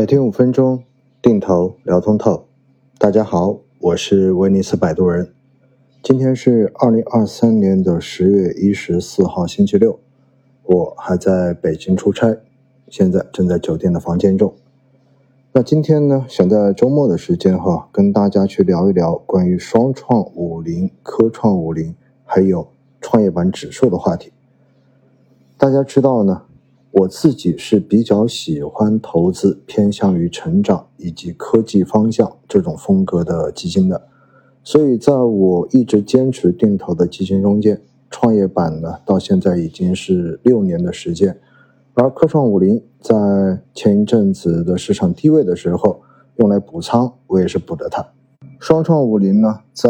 每天五分钟，定投聊通透。大家好，我是威尼斯摆渡人。今天是二零二三年的十月一十四号，星期六。我还在北京出差，现在正在酒店的房间中。那今天呢，想在周末的时间哈，跟大家去聊一聊关于双创五零、科创五零还有创业板指数的话题。大家知道呢？我自己是比较喜欢投资偏向于成长以及科技方向这种风格的基金的，所以在我一直坚持定投的基金中间，创业板呢到现在已经是六年的时间，而科创五零在前一阵子的市场低位的时候用来补仓，我也是补的它。双创五零呢，在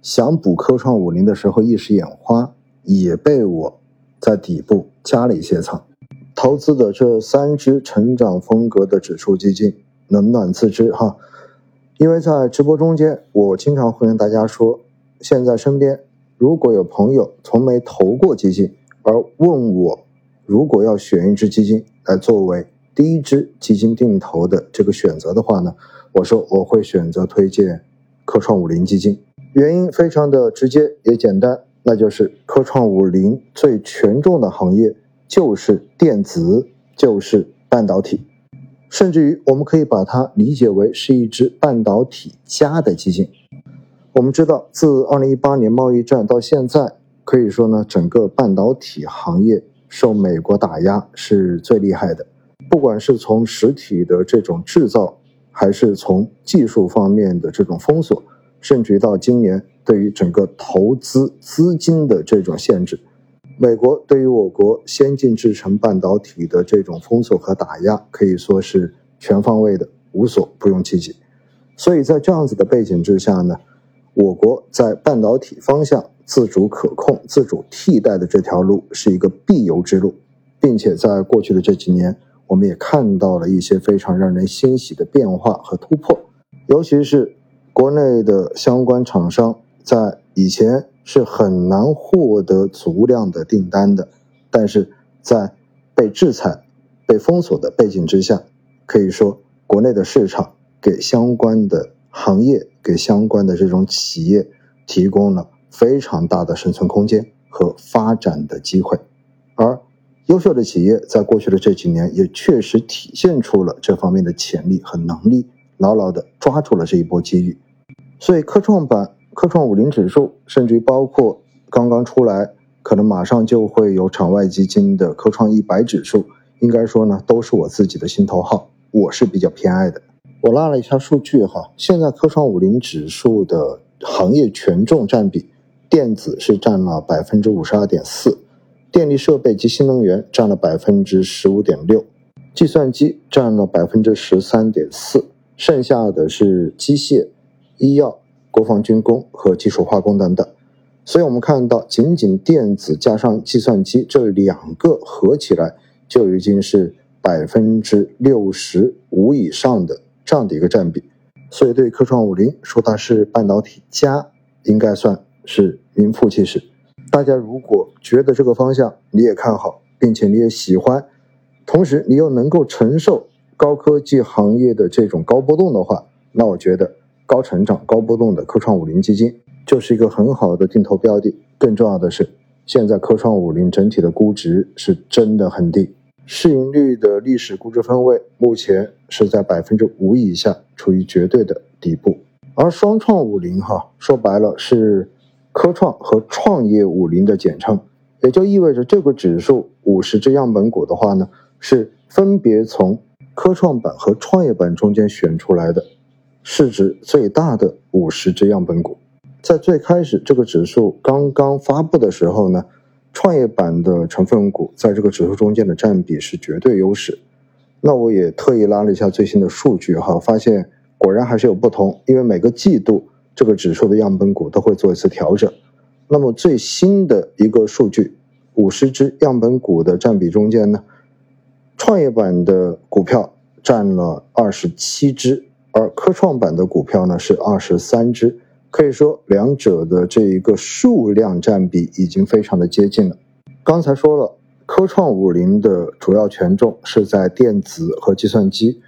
想补科创五零的时候一时眼花，也被我在底部加了一些仓。投资的这三只成长风格的指数基金，冷暖自知哈。因为在直播中间，我经常会跟大家说，现在身边如果有朋友从没投过基金，而问我如果要选一只基金来作为第一支基金定投的这个选择的话呢，我说我会选择推荐科创五零基金。原因非常的直接也简单，那就是科创五零最权重的行业。就是电子，就是半导体，甚至于我们可以把它理解为是一只半导体加的基金。我们知道，自二零一八年贸易战到现在，可以说呢，整个半导体行业受美国打压是最厉害的。不管是从实体的这种制造，还是从技术方面的这种封锁，甚至于到今年对于整个投资资金的这种限制。美国对于我国先进制程半导体的这种封锁和打压，可以说是全方位的，无所不用其极。所以在这样子的背景之下呢，我国在半导体方向自主可控、自主替代的这条路是一个必由之路，并且在过去的这几年，我们也看到了一些非常让人欣喜的变化和突破，尤其是国内的相关厂商在以前。是很难获得足量的订单的，但是在被制裁、被封锁的背景之下，可以说国内的市场给相关的行业、给相关的这种企业提供了非常大的生存空间和发展的机会，而优秀的企业在过去的这几年也确实体现出了这方面的潜力和能力，牢牢的抓住了这一波机遇，所以科创板。科创五零指数，甚至于包括刚刚出来，可能马上就会有场外基金的科创一百指数，应该说呢，都是我自己的心头好，我是比较偏爱的。我拉了一下数据哈，现在科创五零指数的行业权重占比，电子是占了百分之五十二点四，电力设备及新能源占了百分之十五点六，计算机占了百分之十三点四，剩下的是机械、医药。国防军工和技术化工等等，所以我们看到，仅仅电子加上计算机这两个合起来，就已经是百分之六十五以上的这样的一个占比。所以，对科创五零说它是半导体加，应该算是名副其实。大家如果觉得这个方向你也看好，并且你也喜欢，同时你又能够承受高科技行业的这种高波动的话，那我觉得。高成长、高波动的科创五零基金就是一个很好的定投标的。更重要的是，现在科创五零整体的估值是真的很低，市盈率的历史估值分位目前是在百分之五以下，处于绝对的底部。而双创五零哈，说白了是科创和创业五零的简称，也就意味着这个指数五十只样本股的话呢，是分别从科创板和创业板中间选出来的。市值最大的五十只样本股，在最开始这个指数刚刚发布的时候呢，创业板的成分股在这个指数中间的占比是绝对优势。那我也特意拉了一下最新的数据哈，发现果然还是有不同，因为每个季度这个指数的样本股都会做一次调整。那么最新的一个数据，五十只样本股的占比中间呢，创业板的股票占了二十七只。而科创板的股票呢是二十三只，可以说两者的这一个数量占比已经非常的接近了。刚才说了，科创五零的主要权重是在电子和计算机，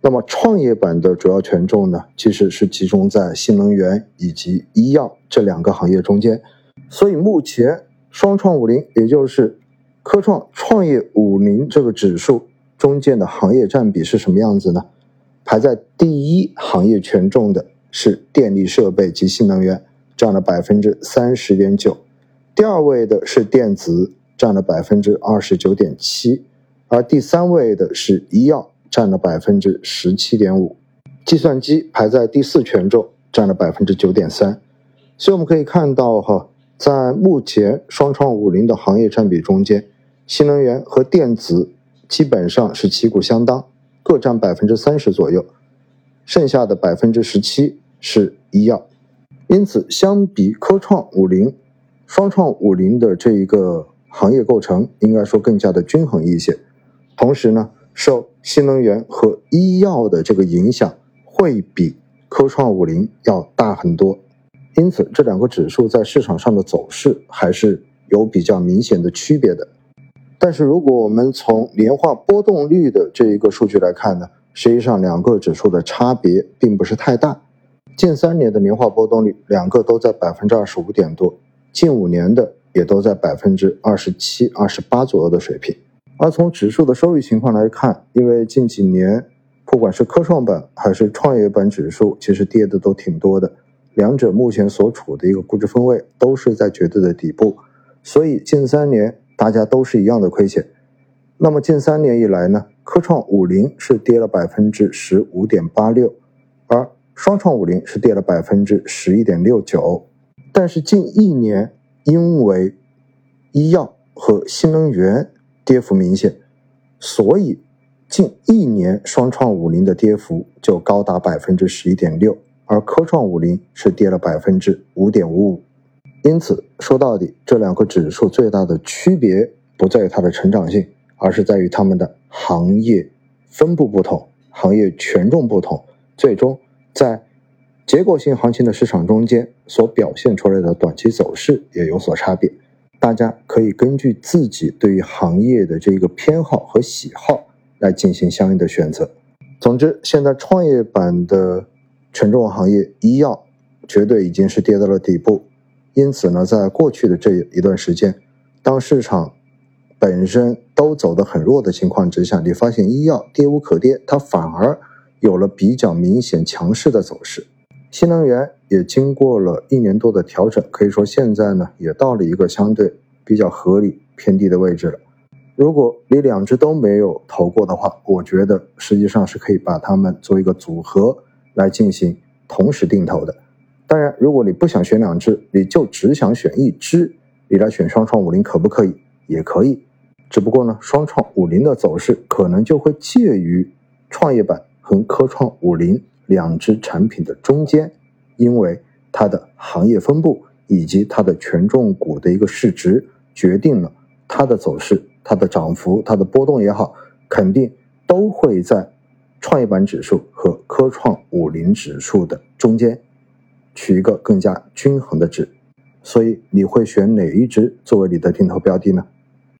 那么创业板的主要权重呢，其实是集中在新能源以及医药这两个行业中间。所以目前双创五零，也就是科创创业五零这个指数中间的行业占比是什么样子呢？排在第一行业权重的是电力设备及新能源，占了百分之三十点九；第二位的是电子，占了百分之二十九点七；而第三位的是医药。占了百分之十七点五，计算机排在第四权重，占了百分之九点三。所以我们可以看到，哈，在目前双创五零的行业占比中间，新能源和电子基本上是旗鼓相当，各占百分之三十左右，剩下的百分之十七是医药。因此，相比科创五零，双创五零的这一个行业构成应该说更加的均衡一些。同时呢，受新能源和医药的这个影响会比科创五零要大很多，因此这两个指数在市场上的走势还是有比较明显的区别的。但是如果我们从年化波动率的这一个数据来看呢，实际上两个指数的差别并不是太大。近三年的年化波动率两个都在百分之二十五点多，近五年的也都在百分之二十七、二十八左右的水平。而从指数的收益情况来看，因为近几年不管是科创板还是创业板指数，其实跌的都挺多的，两者目前所处的一个估值分位都是在绝对的底部，所以近三年大家都是一样的亏钱。那么近三年以来呢，科创五零是跌了百分之十五点八六，而双创五零是跌了百分之十一点六九，但是近一年因为医药和新能源。跌幅明显，所以近一年双创五零的跌幅就高达百分之十一点六，而科创五零是跌了百分之五点五五。因此说到底，这两个指数最大的区别不在于它的成长性，而是在于它们的行业分布不同、行业权重不同，最终在结构性行情的市场中间所表现出来的短期走势也有所差别。大家可以根据自己对于行业的这个偏好和喜好来进行相应的选择。总之，现在创业板的权重行业医药绝对已经是跌到了底部。因此呢，在过去的这一段时间，当市场本身都走得很弱的情况之下，你发现医药跌无可跌，它反而有了比较明显强势的走势。新能源也经过了一年多的调整，可以说现在呢也到了一个相对比较合理偏低的位置了。如果你两只都没有投过的话，我觉得实际上是可以把它们做一个组合来进行同时定投的。当然，如果你不想选两只，你就只想选一只，你来选双创五零可不可以？也可以。只不过呢，双创五零的走势可能就会介于创业板和科创五零。两只产品的中间，因为它的行业分布以及它的权重股的一个市值，决定了它的走势、它的涨幅、它的波动也好，肯定都会在创业板指数和科创五零指数的中间取一个更加均衡的值。所以，你会选哪一只作为你的定投标的呢？